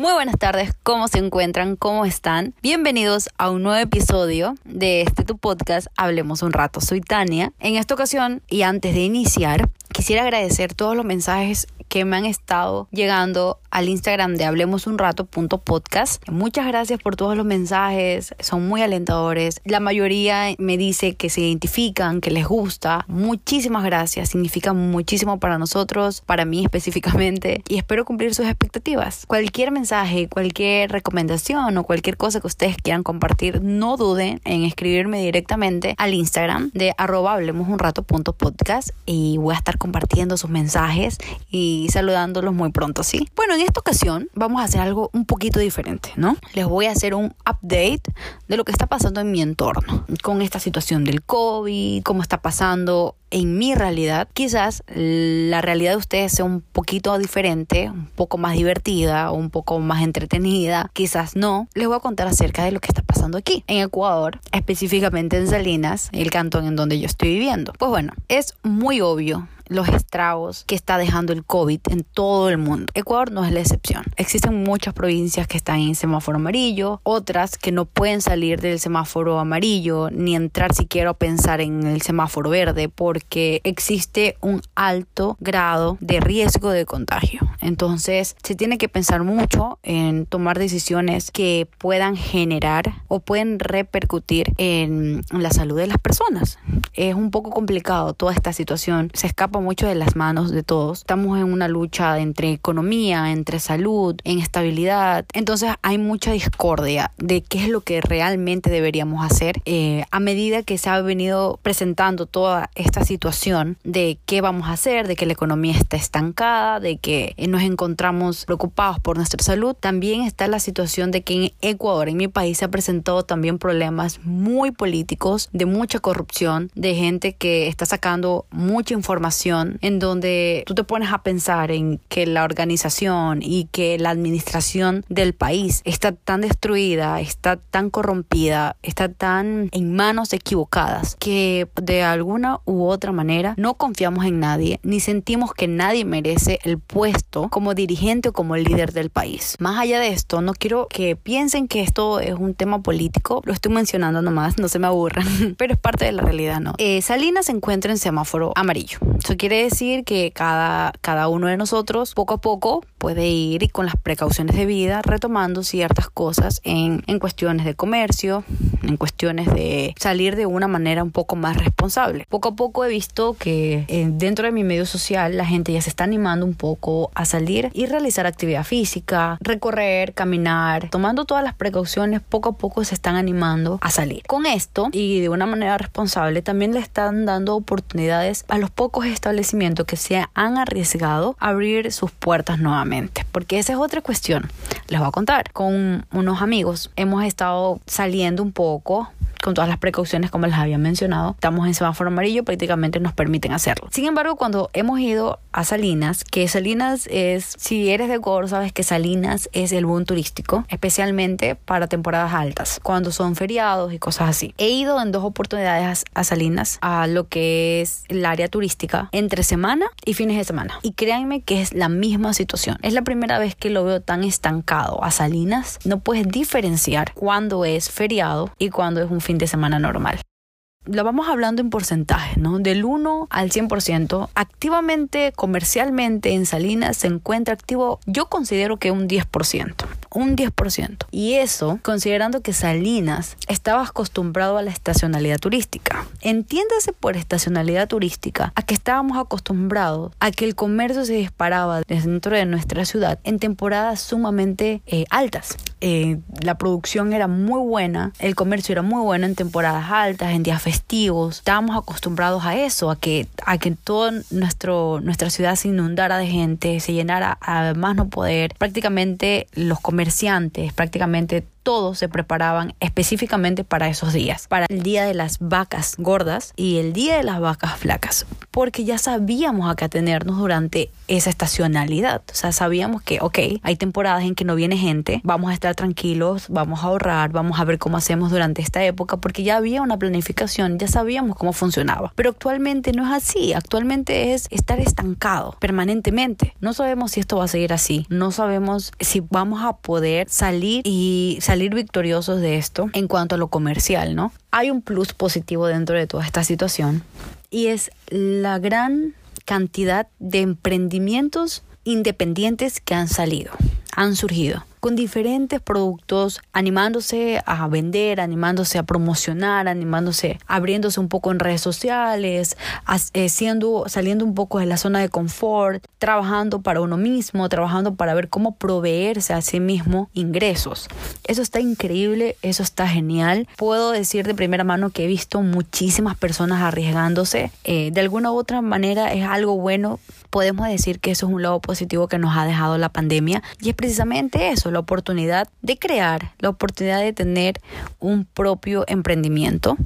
Muy buenas tardes, ¿cómo se encuentran? ¿Cómo están? Bienvenidos a un nuevo episodio de este tu podcast Hablemos un rato. Soy Tania. En esta ocasión y antes de iniciar, quisiera agradecer todos los mensajes que me han estado llegando al Instagram de hablemos un rato podcast. Muchas gracias por todos los mensajes, son muy alentadores. La mayoría me dice que se identifican, que les gusta. Muchísimas gracias, significa muchísimo para nosotros, para mí específicamente y espero cumplir sus expectativas. Cualquier mensaje, cualquier recomendación o cualquier cosa que ustedes quieran compartir, no duden en escribirme directamente al Instagram de arroba hablemos un y voy a estar compartiendo sus mensajes y saludándolos muy pronto, ¿sí? Bueno, en esta ocasión vamos a hacer algo un poquito diferente, ¿no? Les voy a hacer un update de lo que está pasando en mi entorno, con esta situación del COVID, cómo está pasando en mi realidad. Quizás la realidad de ustedes sea un poquito diferente, un poco más divertida, un poco más entretenida, quizás no. Les voy a contar acerca de lo que está pasando aquí, en Ecuador, específicamente en Salinas, el cantón en donde yo estoy viviendo. Pues bueno, es muy obvio los estragos que está dejando el COVID en todo el mundo. Ecuador no es la excepción. Existen muchas provincias que están en semáforo amarillo, otras que no pueden salir del semáforo amarillo ni entrar siquiera a pensar en el semáforo verde porque existe un alto grado de riesgo de contagio. Entonces se tiene que pensar mucho en tomar decisiones que puedan generar o pueden repercutir en la salud de las personas. Es un poco complicado toda esta situación. Se escapa mucho de las manos de todos. Estamos en una lucha entre economía, entre salud, en estabilidad. Entonces hay mucha discordia de qué es lo que realmente deberíamos hacer eh, a medida que se ha venido presentando toda esta situación de qué vamos a hacer, de que la economía está estancada, de que nos encontramos preocupados por nuestra salud. También está la situación de que en Ecuador, en mi país, se ha presentado también problemas muy políticos, de mucha corrupción, de gente que está sacando mucha información en donde tú te pones a pensar en que la organización y que la administración del país está tan destruida, está tan corrompida, está tan en manos equivocadas que de alguna u otra manera no confiamos en nadie ni sentimos que nadie merece el puesto como dirigente o como líder del país. Más allá de esto, no quiero que piensen que esto es un tema político, lo estoy mencionando nomás, no se me aburran, pero es parte de la realidad, ¿no? Eh, Salinas se encuentra en semáforo amarillo quiere decir que cada, cada uno de nosotros poco a poco puede ir con las precauciones de vida retomando ciertas cosas en, en cuestiones de comercio, en cuestiones de salir de una manera un poco más responsable. Poco a poco he visto que eh, dentro de mi medio social la gente ya se está animando un poco a salir y realizar actividad física, recorrer, caminar, tomando todas las precauciones, poco a poco se están animando a salir. Con esto y de una manera responsable también le están dando oportunidades a los pocos que se han arriesgado a abrir sus puertas nuevamente. Porque esa es otra cuestión. Les voy a contar. Con unos amigos hemos estado saliendo un poco con todas las precauciones como les había mencionado. Estamos en semáforo amarillo, prácticamente nos permiten hacerlo. Sin embargo, cuando hemos ido a Salinas, que Salinas es, si eres de Ecuador, sabes que Salinas es el boom turístico, especialmente para temporadas altas, cuando son feriados y cosas así. He ido en dos oportunidades a Salinas, a lo que es el área turística, entre semana y fines de semana. Y créanme que es la misma situación. Es la primera vez que lo veo tan estancado a Salinas. No puedes diferenciar cuándo es feriado y cuándo es un fin de semana normal. Lo vamos hablando en porcentaje, ¿no? Del 1 al 100%. Activamente, comercialmente en Salinas se encuentra activo, yo considero que un 10% un 10%. Y eso considerando que Salinas estaba acostumbrado a la estacionalidad turística. Entiéndase por estacionalidad turística a que estábamos acostumbrados a que el comercio se disparaba dentro de nuestra ciudad en temporadas sumamente eh, altas. Eh, la producción era muy buena, el comercio era muy bueno en temporadas altas, en días festivos. Estábamos acostumbrados a eso, a que, a que toda nuestra ciudad se inundara de gente, se llenara a más no poder. Prácticamente los comerciantes, prácticamente todos se preparaban específicamente para esos días, para el día de las vacas gordas y el día de las vacas flacas, porque ya sabíamos a qué atenernos durante esa estacionalidad. O sea, sabíamos que, ok, hay temporadas en que no viene gente, vamos a estar tranquilos, vamos a ahorrar, vamos a ver cómo hacemos durante esta época, porque ya había una planificación, ya sabíamos cómo funcionaba. Pero actualmente no es así, actualmente es estar estancado permanentemente. No sabemos si esto va a seguir así, no sabemos si vamos a poder salir y salir victoriosos de esto en cuanto a lo comercial, ¿no? Hay un plus positivo dentro de toda esta situación y es la gran cantidad de emprendimientos independientes que han salido, han surgido con diferentes productos, animándose a vender, animándose a promocionar, animándose, abriéndose un poco en redes sociales, eh, siendo, saliendo un poco de la zona de confort, trabajando para uno mismo, trabajando para ver cómo proveerse a sí mismo ingresos. Eso está increíble, eso está genial. Puedo decir de primera mano que he visto muchísimas personas arriesgándose. Eh, de alguna u otra manera es algo bueno. Podemos decir que eso es un lado positivo que nos ha dejado la pandemia y es precisamente eso, la oportunidad de crear, la oportunidad de tener un propio emprendimiento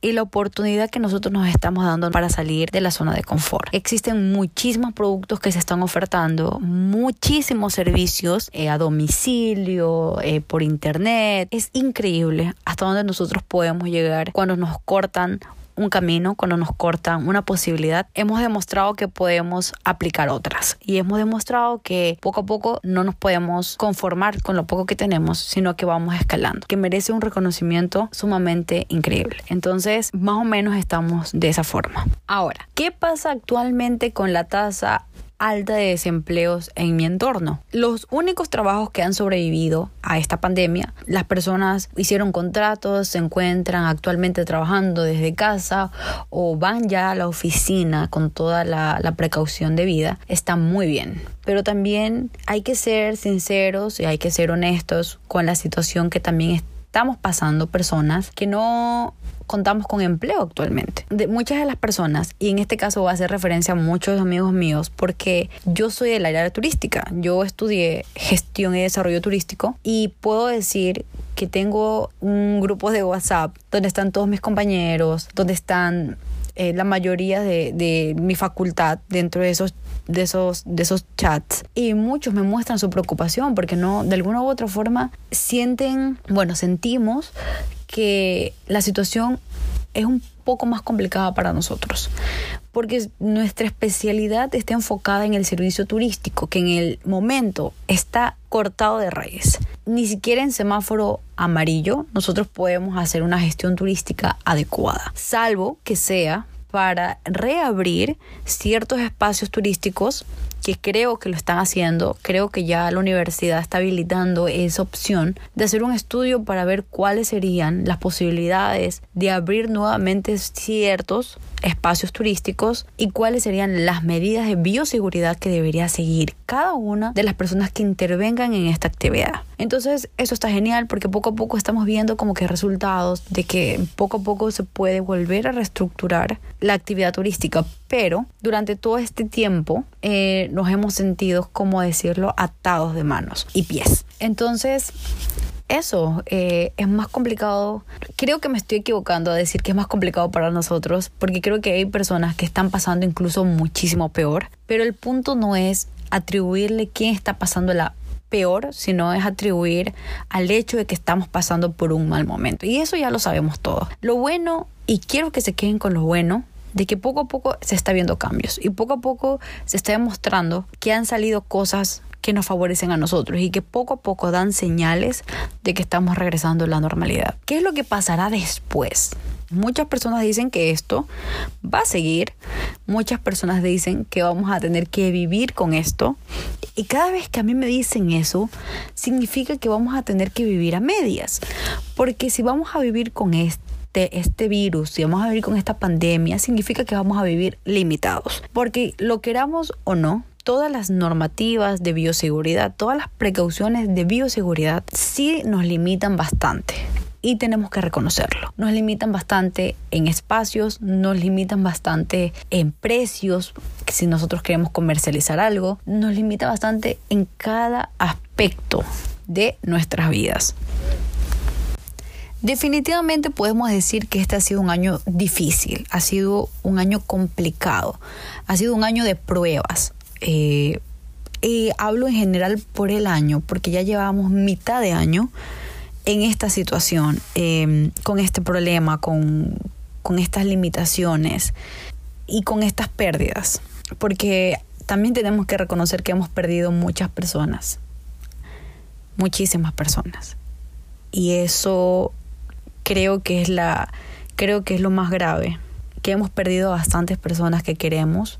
y la oportunidad que nosotros nos estamos dando para salir de la zona de confort. Existen muchísimos productos que se están ofertando, muchísimos servicios eh, a domicilio, eh, por internet. Es increíble hasta dónde nosotros podemos llegar cuando nos cortan un camino, cuando nos cortan una posibilidad, hemos demostrado que podemos aplicar otras y hemos demostrado que poco a poco no nos podemos conformar con lo poco que tenemos, sino que vamos escalando, que merece un reconocimiento sumamente increíble. Entonces, más o menos estamos de esa forma. Ahora, ¿qué pasa actualmente con la tasa alta de desempleos en mi entorno. Los únicos trabajos que han sobrevivido a esta pandemia, las personas hicieron contratos, se encuentran actualmente trabajando desde casa o van ya a la oficina con toda la, la precaución debida, están muy bien. Pero también hay que ser sinceros y hay que ser honestos con la situación que también estamos pasando personas que no contamos con empleo actualmente. De muchas de las personas, y en este caso voy a hacer referencia a muchos amigos míos, porque yo soy del área turística. Yo estudié gestión y desarrollo turístico y puedo decir que tengo un grupo de WhatsApp donde están todos mis compañeros, donde están eh, la mayoría de, de, mi facultad dentro de esos de esos de esos chats y muchos me muestran su preocupación porque no de alguna u otra forma sienten bueno sentimos que la situación es un poco más complicada para nosotros, porque nuestra especialidad está enfocada en el servicio turístico, que en el momento está cortado de raíz. Ni siquiera en semáforo amarillo nosotros podemos hacer una gestión turística adecuada, salvo que sea para reabrir ciertos espacios turísticos que creo que lo están haciendo, creo que ya la universidad está habilitando esa opción de hacer un estudio para ver cuáles serían las posibilidades de abrir nuevamente ciertos espacios turísticos y cuáles serían las medidas de bioseguridad que debería seguir cada una de las personas que intervengan en esta actividad. Entonces, eso está genial porque poco a poco estamos viendo como que resultados de que poco a poco se puede volver a reestructurar la actividad turística, pero durante todo este tiempo eh, nos hemos sentido, como decirlo, atados de manos y pies. Entonces, eso eh, es más complicado. Creo que me estoy equivocando a decir que es más complicado para nosotros, porque creo que hay personas que están pasando incluso muchísimo peor. Pero el punto no es atribuirle quién está pasando la peor, sino es atribuir al hecho de que estamos pasando por un mal momento. Y eso ya lo sabemos todos. Lo bueno, y quiero que se queden con lo bueno, de que poco a poco se está viendo cambios y poco a poco se está demostrando que han salido cosas que nos favorecen a nosotros y que poco a poco dan señales de que estamos regresando a la normalidad. ¿Qué es lo que pasará después? Muchas personas dicen que esto va a seguir, muchas personas dicen que vamos a tener que vivir con esto y cada vez que a mí me dicen eso, significa que vamos a tener que vivir a medias, porque si vamos a vivir con este, este virus, si vamos a vivir con esta pandemia, significa que vamos a vivir limitados. Porque lo queramos o no, todas las normativas de bioseguridad, todas las precauciones de bioseguridad sí nos limitan bastante y tenemos que reconocerlo. Nos limitan bastante en espacios, nos limitan bastante en precios, si nosotros queremos comercializar algo, nos limita bastante en cada aspecto de nuestras vidas. Definitivamente podemos decir que este ha sido un año difícil, ha sido un año complicado, ha sido un año de pruebas. Eh, y hablo en general por el año, porque ya llevábamos mitad de año en esta situación, em, con este problema, con, con estas limitaciones y con estas pérdidas. Porque también tenemos que reconocer que hemos perdido muchas personas, muchísimas personas. Y eso creo que es la creo que es lo más grave, que hemos perdido bastantes personas que queremos.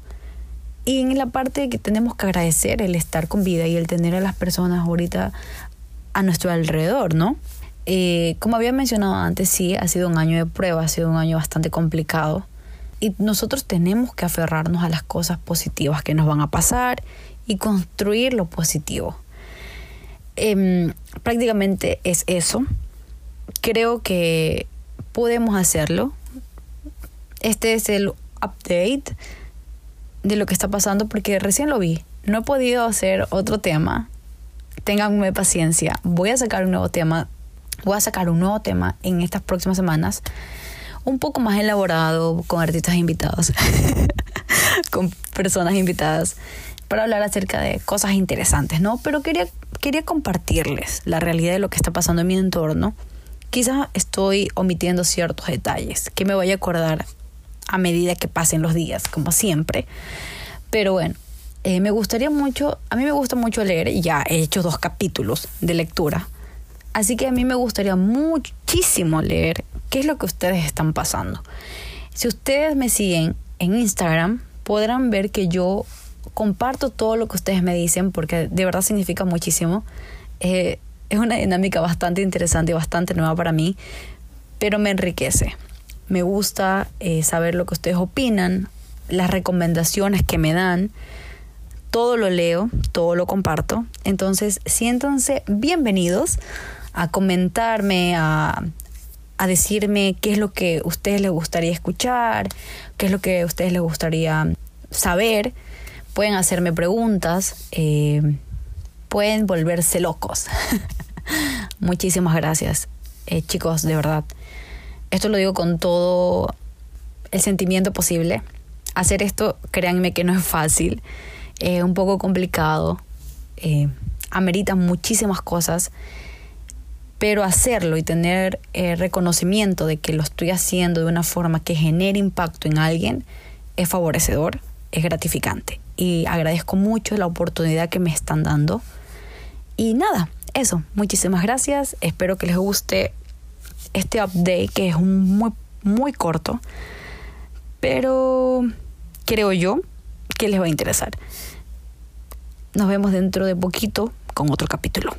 Y en la parte que tenemos que agradecer el estar con vida y el tener a las personas ahorita a nuestro alrededor, ¿no? Eh, como había mencionado antes, sí, ha sido un año de prueba, ha sido un año bastante complicado. Y nosotros tenemos que aferrarnos a las cosas positivas que nos van a pasar y construir lo positivo. Em, prácticamente es eso creo que podemos hacerlo. Este es el update de lo que está pasando porque recién lo vi. No he podido hacer otro tema. Ténganme paciencia. Voy a sacar un nuevo tema. Voy a sacar un nuevo tema en estas próximas semanas. Un poco más elaborado, con artistas invitados, con personas invitadas, para hablar acerca de cosas interesantes, ¿no? Pero quería, quería compartirles la realidad de lo que está pasando en mi entorno Quizás estoy omitiendo ciertos detalles que me voy a acordar a medida que pasen los días, como siempre. Pero bueno, eh, me gustaría mucho, a mí me gusta mucho leer, y ya he hecho dos capítulos de lectura. Así que a mí me gustaría muchísimo leer qué es lo que ustedes están pasando. Si ustedes me siguen en Instagram, podrán ver que yo comparto todo lo que ustedes me dicen porque de verdad significa muchísimo. Eh, es una dinámica bastante interesante y bastante nueva para mí, pero me enriquece. Me gusta eh, saber lo que ustedes opinan, las recomendaciones que me dan. Todo lo leo, todo lo comparto. Entonces, siéntanse bienvenidos a comentarme, a, a decirme qué es lo que a ustedes les gustaría escuchar, qué es lo que a ustedes les gustaría saber. Pueden hacerme preguntas. Eh, pueden volverse locos. Muchísimas gracias, eh, chicos, de verdad. Esto lo digo con todo el sentimiento posible. Hacer esto, créanme que no es fácil, es un poco complicado, eh, amerita muchísimas cosas, pero hacerlo y tener eh, reconocimiento de que lo estoy haciendo de una forma que genere impacto en alguien es favorecedor, es gratificante. Y agradezco mucho la oportunidad que me están dando. Y nada, eso, muchísimas gracias. Espero que les guste este update que es muy, muy corto. Pero creo yo que les va a interesar. Nos vemos dentro de poquito con otro capítulo.